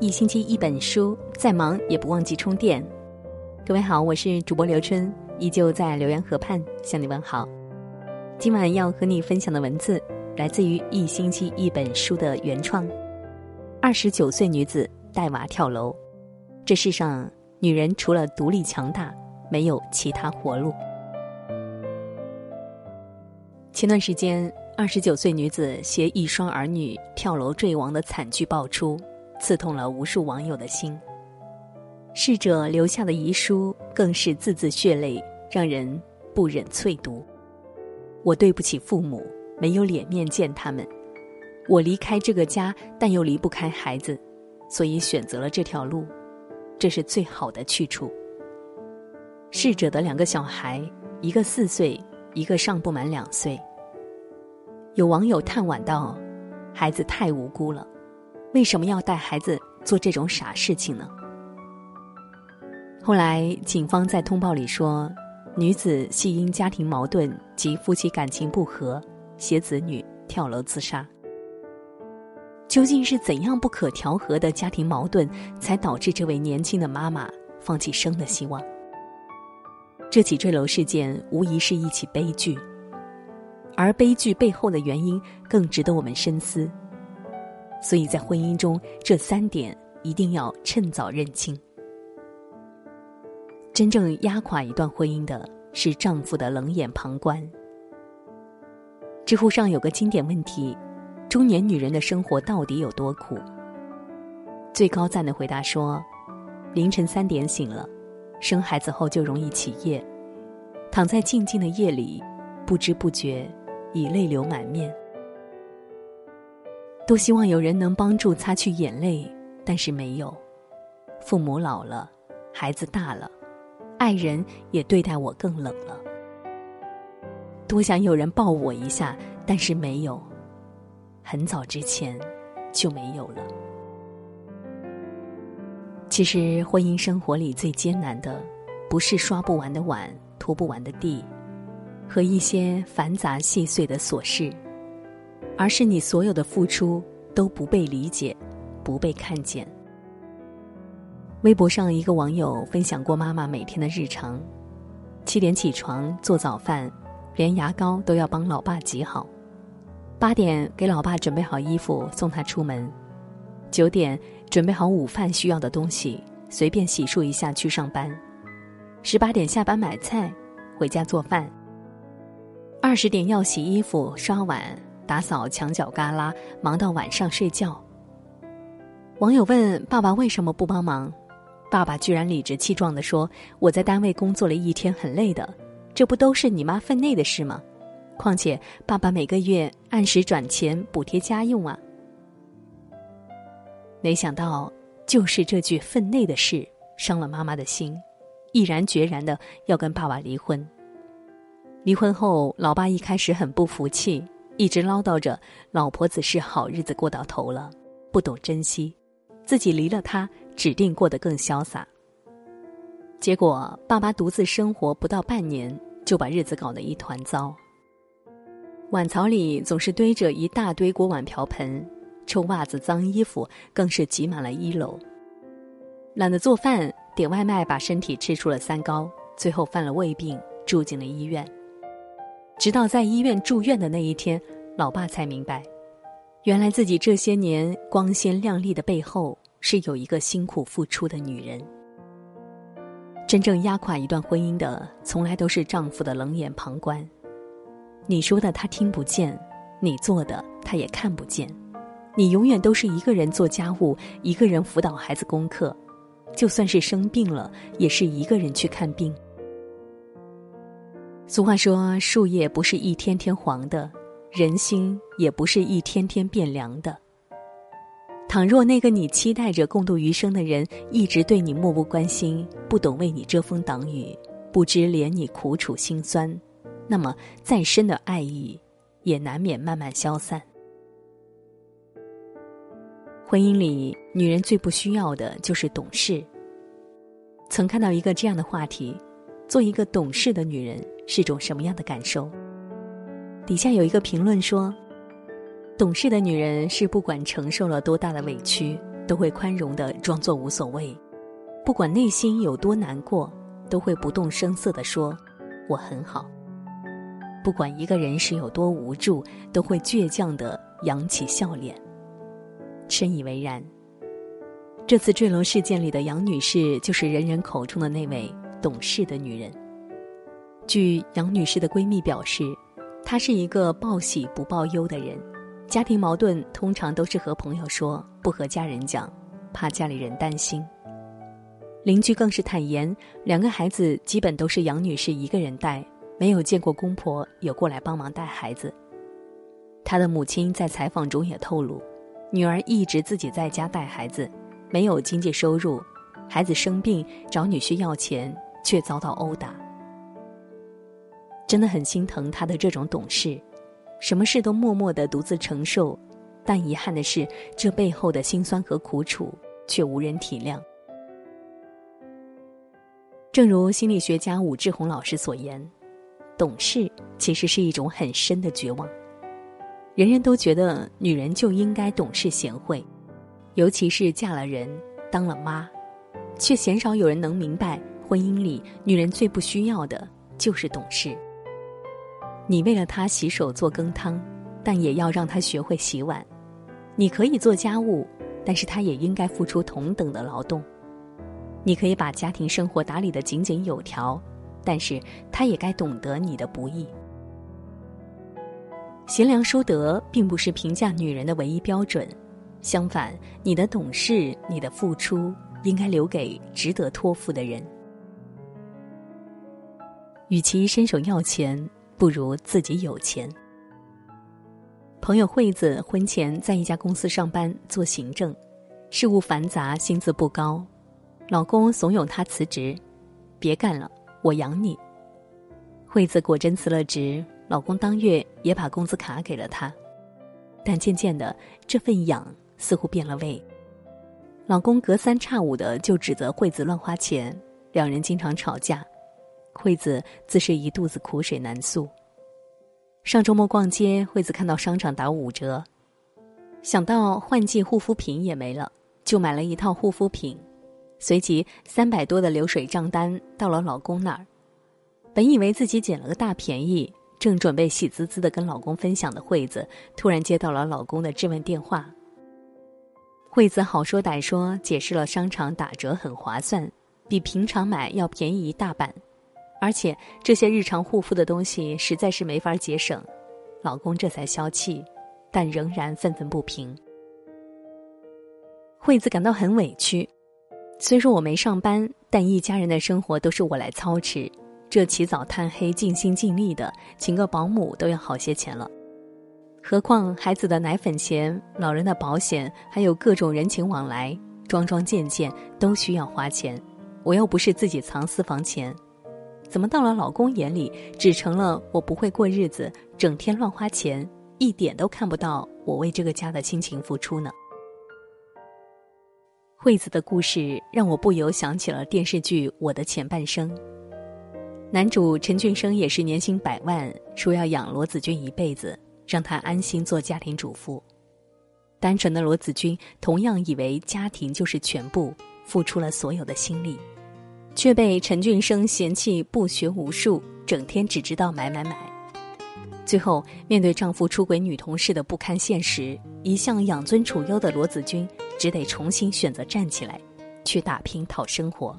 一星期一本书，再忙也不忘记充电。各位好，我是主播刘春，依旧在浏阳河畔向你问好。今晚要和你分享的文字来自于一星期一本书的原创。二十九岁女子带娃跳楼，这世上女人除了独立强大，没有其他活路。前段时间。二十九岁女子携一双儿女跳楼坠亡的惨剧爆出，刺痛了无数网友的心。逝者留下的遗书更是字字血泪，让人不忍淬读。我对不起父母，没有脸面见他们。我离开这个家，但又离不开孩子，所以选择了这条路，这是最好的去处。逝者的两个小孩，一个四岁，一个尚不满两岁。有网友叹惋道：“孩子太无辜了，为什么要带孩子做这种傻事情呢？”后来，警方在通报里说，女子系因家庭矛盾及夫妻感情不和，携子女跳楼自杀。究竟是怎样不可调和的家庭矛盾，才导致这位年轻的妈妈放弃生的希望？这起坠楼事件无疑是一起悲剧。而悲剧背后的原因更值得我们深思，所以在婚姻中，这三点一定要趁早认清。真正压垮一段婚姻的是丈夫的冷眼旁观。知乎上有个经典问题：中年女人的生活到底有多苦？最高赞的回答说：凌晨三点醒了，生孩子后就容易起夜，躺在静静的夜里，不知不觉。已泪流满面，多希望有人能帮助擦去眼泪，但是没有。父母老了，孩子大了，爱人也对待我更冷了。多想有人抱我一下，但是没有。很早之前就没有了。其实，婚姻生活里最艰难的，不是刷不完的碗、拖不完的地。和一些繁杂细碎的琐事，而是你所有的付出都不被理解，不被看见。微博上一个网友分享过妈妈每天的日常：七点起床做早饭，连牙膏都要帮老爸挤好；八点给老爸准备好衣服送他出门；九点准备好午饭需要的东西，随便洗漱一下去上班；十八点下班买菜，回家做饭。二十点要洗衣服、刷碗、打扫墙角旮旯，忙到晚上睡觉。网友问爸爸为什么不帮忙，爸爸居然理直气壮地说：“我在单位工作了一天，很累的，这不都是你妈分内的事吗？况且爸爸每个月按时转钱补贴家用啊。”没想到，就是这句分内的事伤了妈妈的心，毅然决然的要跟爸爸离婚。离婚后，老爸一开始很不服气，一直唠叨着老婆子是好日子过到头了，不懂珍惜，自己离了他指定过得更潇洒。结果爸爸独自生活不到半年，就把日子搞得一团糟。碗槽里总是堆着一大堆锅碗瓢盆，臭袜子、脏衣服更是挤满了一楼。懒得做饭，点外卖把身体吃出了三高，最后犯了胃病，住进了医院。直到在医院住院的那一天，老爸才明白，原来自己这些年光鲜亮丽的背后，是有一个辛苦付出的女人。真正压垮一段婚姻的，从来都是丈夫的冷眼旁观。你说的他听不见，你做的他也看不见。你永远都是一个人做家务，一个人辅导孩子功课，就算是生病了，也是一个人去看病。俗话说：“树叶不是一天天黄的，人心也不是一天天变凉的。”倘若那个你期待着共度余生的人一直对你漠不关心，不懂为你遮风挡雨，不知怜你苦楚心酸，那么再深的爱意，也难免慢慢消散。婚姻里，女人最不需要的就是懂事。曾看到一个这样的话题。做一个懂事的女人是种什么样的感受？底下有一个评论说：“懂事的女人是不管承受了多大的委屈，都会宽容的装作无所谓，不管内心有多难过，都会不动声色的说：“我很好。”不管一个人是有多无助，都会倔强的扬起笑脸。深以为然。这次坠楼事件里的杨女士，就是人人口中的那位懂事的女人。据杨女士的闺蜜表示，她是一个报喜不报忧的人。家庭矛盾通常都是和朋友说，不和家人讲，怕家里人担心。邻居更是坦言，两个孩子基本都是杨女士一个人带，没有见过公婆有过来帮忙带孩子。她的母亲在采访中也透露，女儿一直自己在家带孩子，没有经济收入，孩子生病找女婿要钱，却遭到殴打。真的很心疼她的这种懂事。什么事都默默的独自承受，但遗憾的是，这背后的辛酸和苦楚却无人体谅。正如心理学家武志红老师所言，懂事其实是一种很深的绝望。人人都觉得女人就应该懂事贤惠，尤其是嫁了人当了妈，却鲜少有人能明白，婚姻里女人最不需要的就是懂事。你为了她洗手做羹汤，但也要让她学会洗碗。你可以做家务，但是她也应该付出同等的劳动。你可以把家庭生活打理的井井有条，但是她也该懂得你的不易。贤良淑德并不是评价女人的唯一标准，相反，你的懂事、你的付出，应该留给值得托付的人。与其伸手要钱。不如自己有钱。朋友惠子婚前在一家公司上班做行政，事务繁杂，薪资不高。老公怂恿她辞职，别干了，我养你。惠子果真辞了职，老公当月也把工资卡给了她。但渐渐的，这份养似乎变了味。老公隔三差五的就指责惠子乱花钱，两人经常吵架。惠子自是一肚子苦水难诉。上周末逛街，惠子看到商场打五折，想到换季护肤品也没了，就买了一套护肤品。随即三百多的流水账单到了老公那儿。本以为自己捡了个大便宜，正准备喜滋滋的跟老公分享的惠子，突然接到了老公的质问电话。惠子好说歹说解释了商场打折很划算，比平常买要便宜一大半。而且这些日常护肤的东西实在是没法节省，老公这才消气，但仍然愤愤不平。惠子感到很委屈，虽说我没上班，但一家人的生活都是我来操持，这起早贪黑、尽心尽力的，请个保姆都要好些钱了，何况孩子的奶粉钱、老人的保险，还有各种人情往来，桩桩件件都需要花钱，我又不是自己藏私房钱。怎么到了老公眼里，只成了我不会过日子，整天乱花钱，一点都看不到我为这个家的亲情付出呢？惠子的故事让我不由想起了电视剧《我的前半生》。男主陈俊生也是年薪百万，说要养罗子君一辈子，让她安心做家庭主妇。单纯的罗子君同样以为家庭就是全部，付出了所有的心力。却被陈俊生嫌弃不学无术，整天只知道买买买。最后面对丈夫出轨女同事的不堪现实，一向养尊处优的罗子君只得重新选择站起来，去打拼讨生活。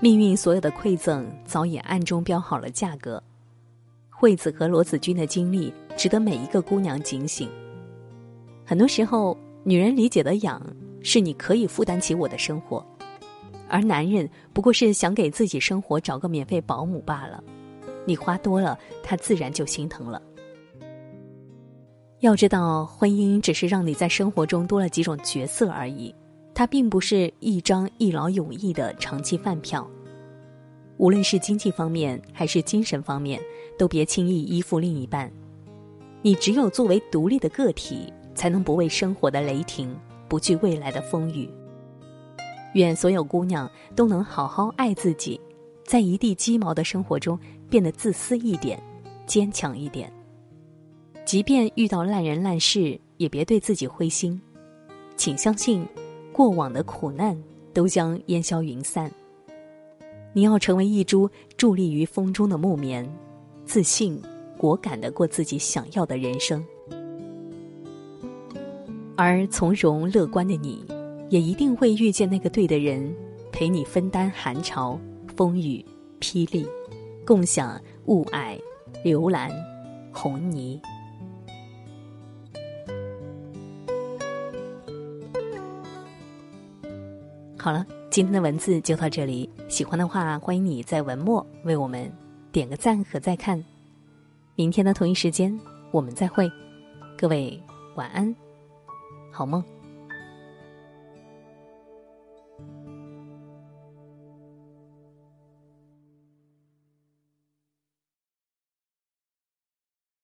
命运所有的馈赠早已暗中标好了价格。惠子和罗子君的经历值得每一个姑娘警醒。很多时候，女人理解的养是你可以负担起我的生活。而男人不过是想给自己生活找个免费保姆罢了，你花多了，他自然就心疼了。要知道，婚姻只是让你在生活中多了几种角色而已，它并不是一张一劳永逸的长期饭票。无论是经济方面还是精神方面，都别轻易依附另一半。你只有作为独立的个体，才能不畏生活的雷霆，不惧未来的风雨。愿所有姑娘都能好好爱自己，在一地鸡毛的生活中变得自私一点，坚强一点。即便遇到烂人烂事，也别对自己灰心。请相信，过往的苦难都将烟消云散。你要成为一株伫立于风中的木棉，自信、果敢的过自己想要的人生。而从容乐观的你，也一定会遇见那个对的人，陪你分担寒潮、风雨、霹雳，共享雾霭、流岚、红泥。好了，今天的文字就到这里。喜欢的话，欢迎你在文末为我们点个赞和再看。明天的同一时间，我们再会。各位晚安，好梦。